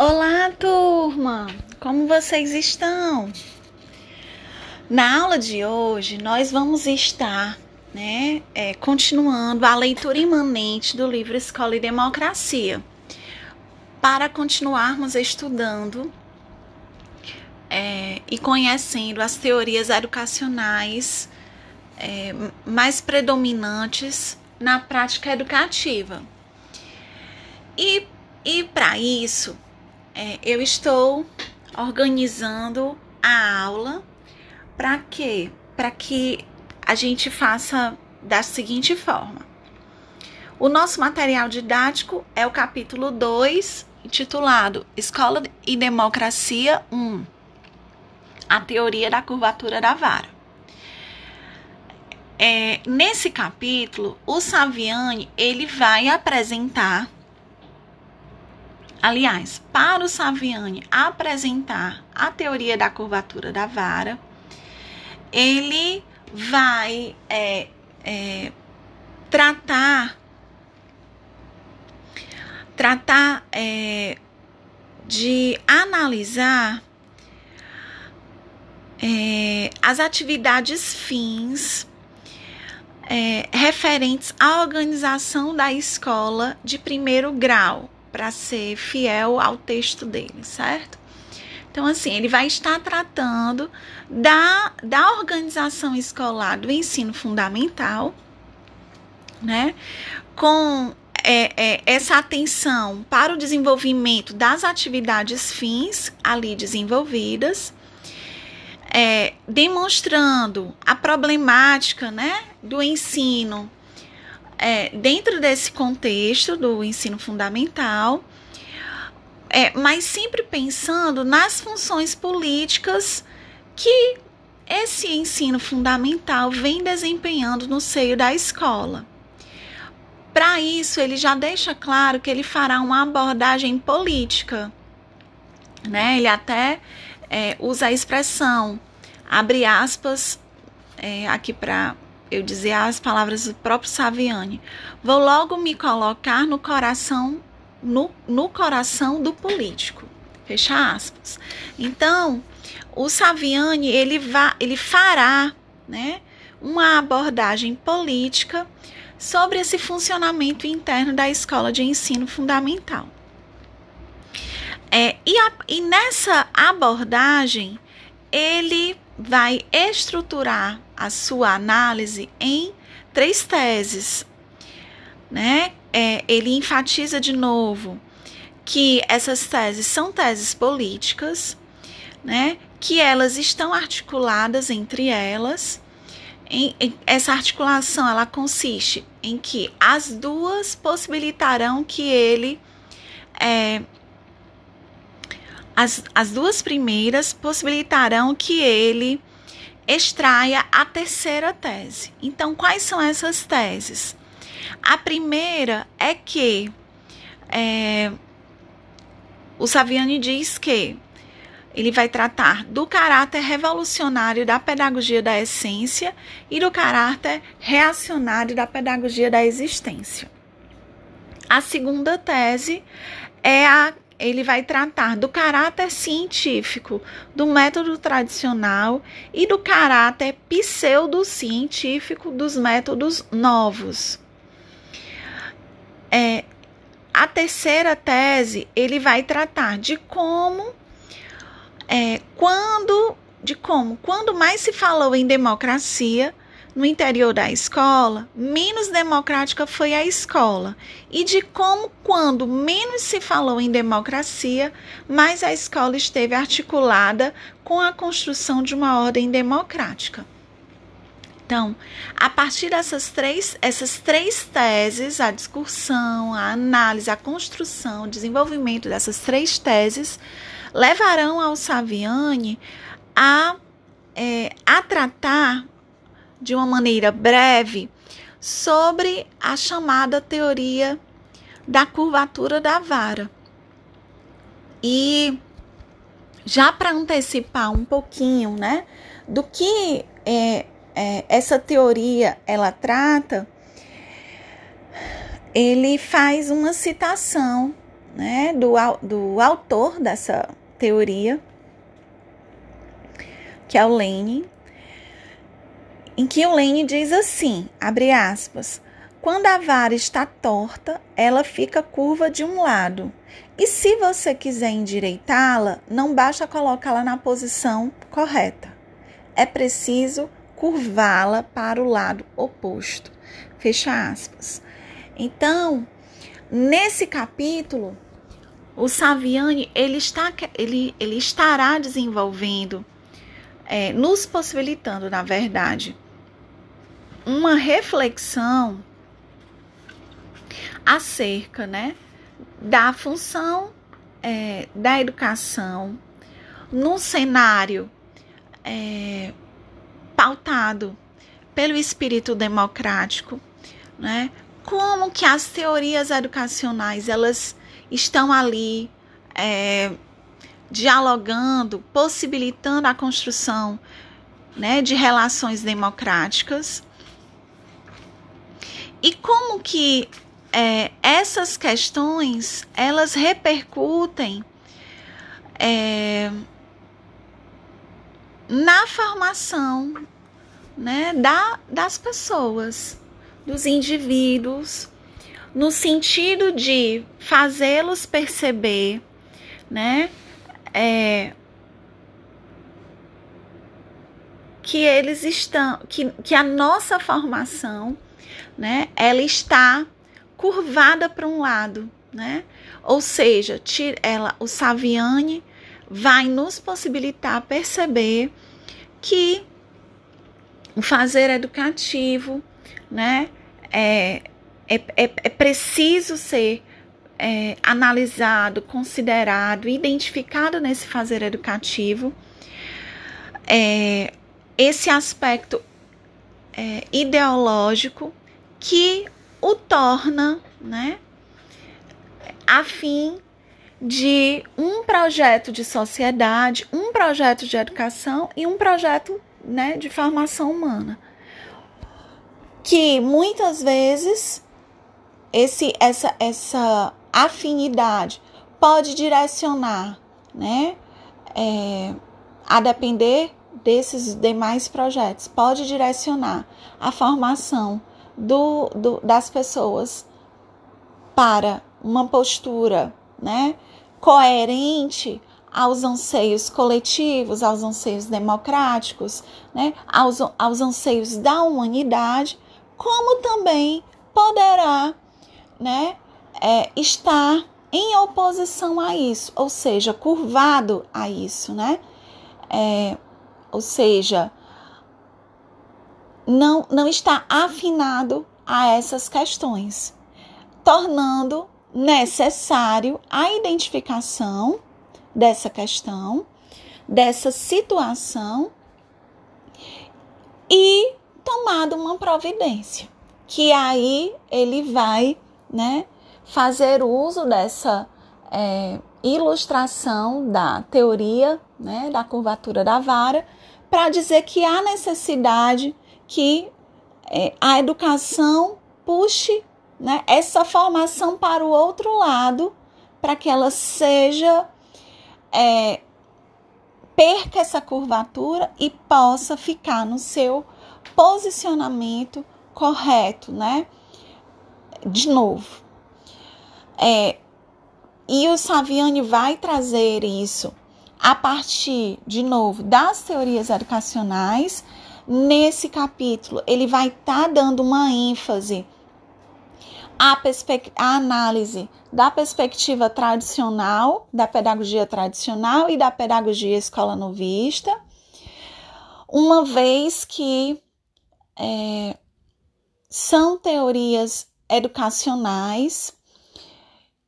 Olá, turma! Como vocês estão? Na aula de hoje, nós vamos estar né, é, continuando a leitura imanente do livro Escola e Democracia, para continuarmos estudando é, e conhecendo as teorias educacionais é, mais predominantes na prática educativa. E, e para isso, é, eu estou organizando a aula para quê? Para que a gente faça da seguinte forma. O nosso material didático é o capítulo 2, intitulado Escola e Democracia 1. A teoria da curvatura da vara. É, nesse capítulo, o Saviani ele vai apresentar Aliás, para o Saviani apresentar a teoria da curvatura da vara, ele vai é, é, tratar tratar é, de analisar é, as atividades fins é, referentes à organização da escola de primeiro grau, para ser fiel ao texto dele, certo? Então, assim, ele vai estar tratando da, da organização escolar do ensino fundamental, né? Com é, é, essa atenção para o desenvolvimento das atividades fins ali desenvolvidas, é, demonstrando a problemática né, do ensino é, dentro desse contexto do ensino fundamental, é, mas sempre pensando nas funções políticas que esse ensino fundamental vem desempenhando no seio da escola. Para isso, ele já deixa claro que ele fará uma abordagem política. Né? Ele até é, usa a expressão, abre aspas, é, aqui para eu dizer as palavras do próprio Saviani, vou logo me colocar no coração no, no coração do político. Fecha aspas. Então, o Saviani ele vai, ele fará, né, uma abordagem política sobre esse funcionamento interno da escola de ensino fundamental. É, e, a, e nessa abordagem, ele vai estruturar a sua análise em três teses, né? É, ele enfatiza de novo que essas teses são teses políticas, né? Que elas estão articuladas entre elas. Em, em, essa articulação ela consiste em que as duas possibilitarão que ele é, as, as duas primeiras possibilitarão que ele extraia a terceira tese. Então, quais são essas teses? A primeira é que é, o Saviani diz que ele vai tratar do caráter revolucionário da pedagogia da essência e do caráter reacionário da pedagogia da existência. A segunda tese é a ele vai tratar do caráter científico do método tradicional e do caráter pseudocientífico dos métodos novos. É, a terceira tese ele vai tratar de como, é, quando, de como, quando mais se falou em democracia, no interior da escola, menos democrática foi a escola, e de como, quando menos se falou em democracia, mais a escola esteve articulada com a construção de uma ordem democrática. Então, a partir dessas três, essas três teses, a discussão, a análise, a construção, o desenvolvimento dessas três teses, levarão ao Saviani a, é, a tratar de uma maneira breve sobre a chamada teoria da curvatura da vara. E já para antecipar um pouquinho, né, do que é, é, essa teoria ela trata, ele faz uma citação, né, do, do autor dessa teoria, que é o Lenin, em que o Lenin diz assim, abre aspas, quando a vara está torta, ela fica curva de um lado. E se você quiser endireitá-la, não basta colocá-la na posição correta. É preciso curvá-la para o lado oposto. Fecha aspas. Então, nesse capítulo, o Saviani ele, está, ele, ele estará desenvolvendo, é, nos possibilitando, na verdade, uma reflexão acerca né, da função é, da educação num cenário é, pautado pelo espírito democrático, né? Como que as teorias educacionais elas estão ali é, dialogando, possibilitando a construção né, de relações democráticas e como que é, essas questões elas repercutem é, na formação né, da, das pessoas, dos indivíduos, no sentido de fazê-los perceber, né, é, que eles estão, que, que a nossa formação, né, ela está curvada para um lado, né? Ou seja, ela, o Saviani vai nos possibilitar perceber que o fazer educativo, né, é, é, é, é preciso ser é, analisado, considerado, identificado nesse fazer educativo. É, esse aspecto é, ideológico que o torna, né, a fim de um projeto de sociedade, um projeto de educação e um projeto né, de formação humana. Que muitas vezes esse, essa, essa afinidade pode direcionar, né, é, a depender desses demais projetos, pode direcionar a formação do, do, das pessoas para uma postura né, coerente aos anseios coletivos, aos anseios democráticos, né, aos, aos anseios da humanidade, como também poderá né, é, estar em oposição a isso, ou seja, curvado a isso, né? É, ou seja, não, não está afinado a essas questões, tornando necessário a identificação dessa questão, dessa situação e tomado uma providência, que aí ele vai, né, fazer uso dessa é, ilustração da teoria, né, da curvatura da vara, para dizer que há necessidade que é, a educação puxe né, essa formação para o outro lado, para que ela seja. É, perca essa curvatura e possa ficar no seu posicionamento correto, né? De novo. É, e o Saviani vai trazer isso a partir, de novo, das teorias educacionais. Nesse capítulo, ele vai estar tá dando uma ênfase a, a análise da perspectiva tradicional, da pedagogia tradicional e da pedagogia escola novista, uma vez que é, são teorias educacionais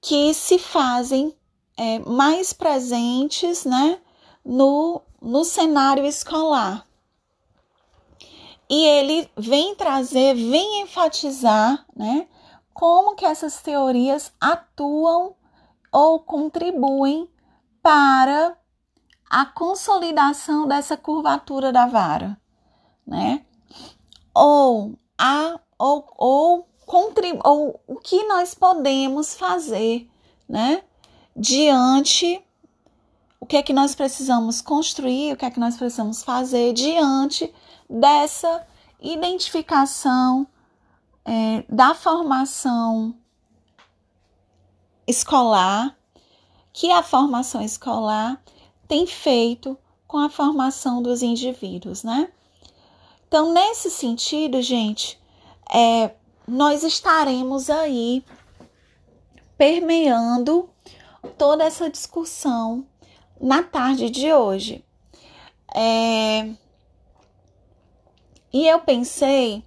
que se fazem é, mais presentes né, no, no cenário escolar. E ele vem trazer, vem enfatizar né, como que essas teorias atuam ou contribuem para a consolidação dessa curvatura da vara, né? Ou a ou, ou, ou o que nós podemos fazer, né? diante o que é que nós precisamos construir, o que é que nós precisamos fazer diante dessa identificação é, da formação escolar, que a formação escolar tem feito com a formação dos indivíduos, né? Então, nesse sentido, gente, é, nós estaremos aí permeando toda essa discussão na tarde de hoje. É, e eu pensei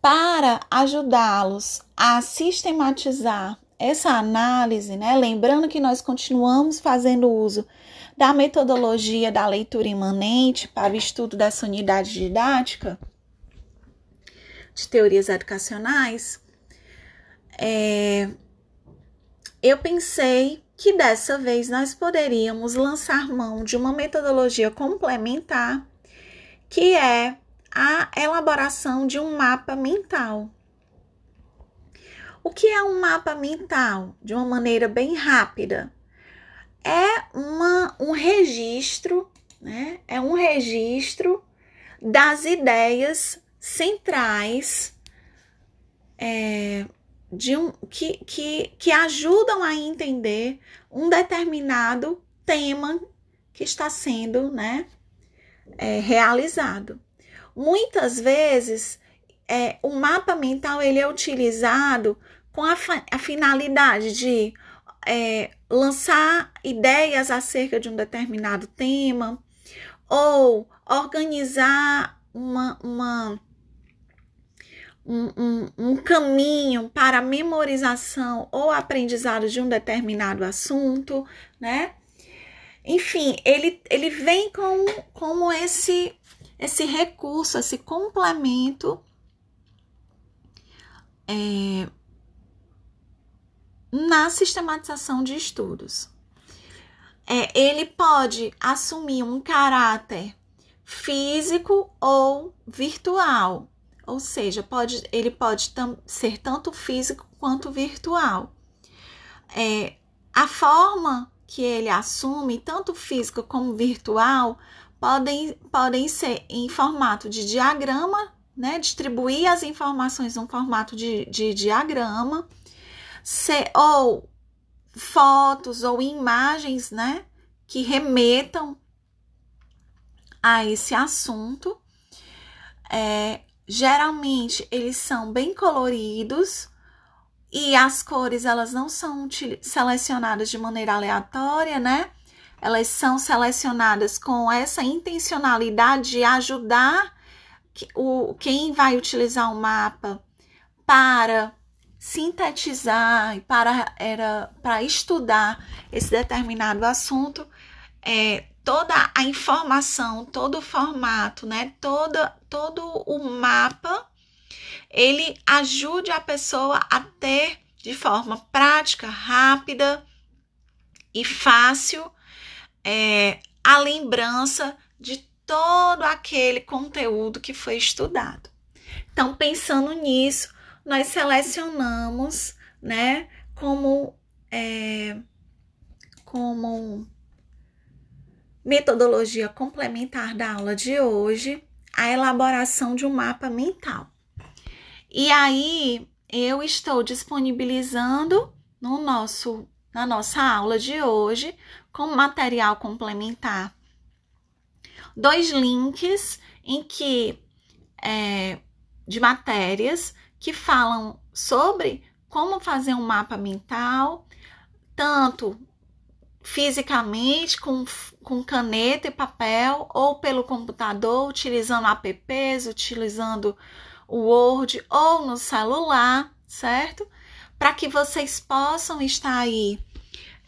para ajudá-los a sistematizar essa análise, né? Lembrando que nós continuamos fazendo uso da metodologia da leitura imanente para o estudo dessa unidade didática de teorias educacionais, é, eu pensei que dessa vez nós poderíamos lançar mão de uma metodologia complementar, que é a elaboração de um mapa mental. O que é um mapa mental? De uma maneira bem rápida, é uma, um registro, né? É um registro das ideias centrais é, de um, que, que, que ajudam a entender um determinado tema que está sendo né, é, realizado. Muitas vezes, é, o mapa mental ele é utilizado com a, a finalidade de é, lançar ideias acerca de um determinado tema ou organizar uma, uma um, um, caminho para memorização ou aprendizado de um determinado assunto, né? Enfim, ele, ele vem com como esse esse recurso, esse complemento é, na sistematização de estudos. É, ele pode assumir um caráter físico ou virtual, ou seja, pode, ele pode ser tanto físico quanto virtual. É, a forma que ele assume, tanto físico como virtual, podem, podem ser em formato de diagrama, né? Distribuir as informações no formato de, de diagrama, se, ou fotos ou imagens, né? Que remetam a esse assunto. É, geralmente eles são bem coloridos e as cores elas não são selecionadas de maneira aleatória, né? elas são selecionadas com essa intencionalidade de ajudar o, quem vai utilizar o mapa para sintetizar e para, era, para estudar esse determinado assunto, é, toda a informação, todo o formato, né, toda, todo o mapa, ele ajude a pessoa a ter de forma prática, rápida e fácil é, a lembrança de todo aquele conteúdo que foi estudado. Então, pensando nisso, nós selecionamos, né, como, é, como metodologia complementar da aula de hoje, a elaboração de um mapa mental. E aí, eu estou disponibilizando no nosso na nossa aula de hoje como material complementar dois links em que é, de matérias que falam sobre como fazer um mapa mental, tanto fisicamente com, com caneta e papel ou pelo computador, utilizando apps, utilizando o Word ou no celular, certo? Para que vocês possam estar aí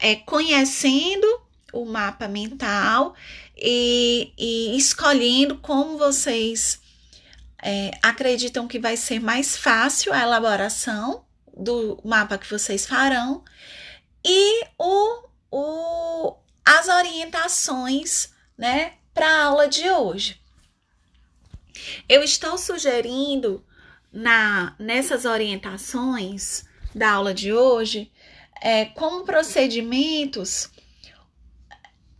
é, conhecendo o mapa mental e, e escolhendo como vocês é, acreditam que vai ser mais fácil a elaboração do mapa que vocês farão e o, o, as orientações né, para a aula de hoje. Eu estou sugerindo na, nessas orientações da aula de hoje é, como procedimentos,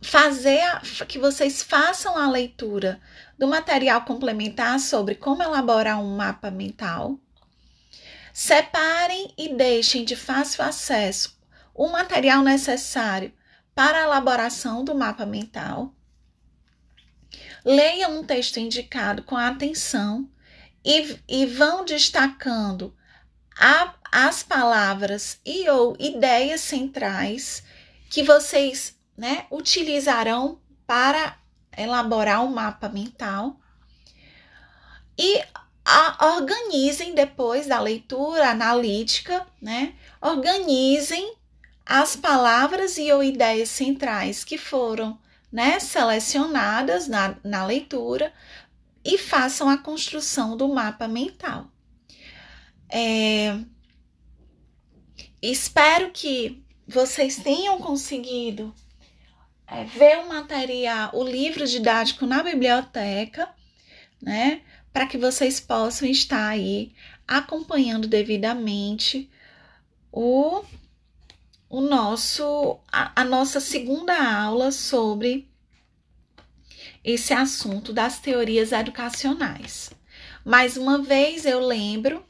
fazer a, que vocês façam a leitura do material complementar sobre como elaborar um mapa mental. Separem e deixem de fácil acesso o material necessário para a elaboração do mapa mental. Leiam um texto indicado com atenção e, e vão destacando a, as palavras e ou ideias centrais que vocês né, utilizarão para elaborar um mapa mental. E a, organizem depois da leitura analítica, né? Organizem as palavras e ou ideias centrais que foram né, selecionadas na, na leitura e façam a construção do mapa mental. É, espero que vocês tenham conseguido é, ver o material, o livro didático na biblioteca, né? Para que vocês possam estar aí acompanhando devidamente o, o nosso a, a nossa segunda aula sobre esse assunto das teorias educacionais. Mais uma vez eu lembro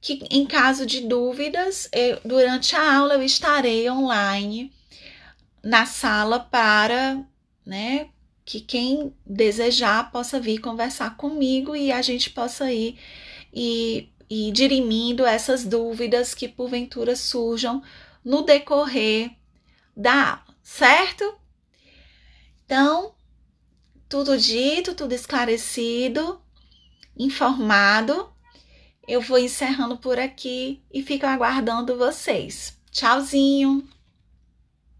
que em caso de dúvidas, eu, durante a aula eu estarei online na sala para, né, que quem desejar possa vir conversar comigo e a gente possa ir e, e dirimindo essas dúvidas que porventura surjam no decorrer da aula, certo? Então, tudo dito, tudo esclarecido, informado. Eu vou encerrando por aqui e fico aguardando vocês. Tchauzinho!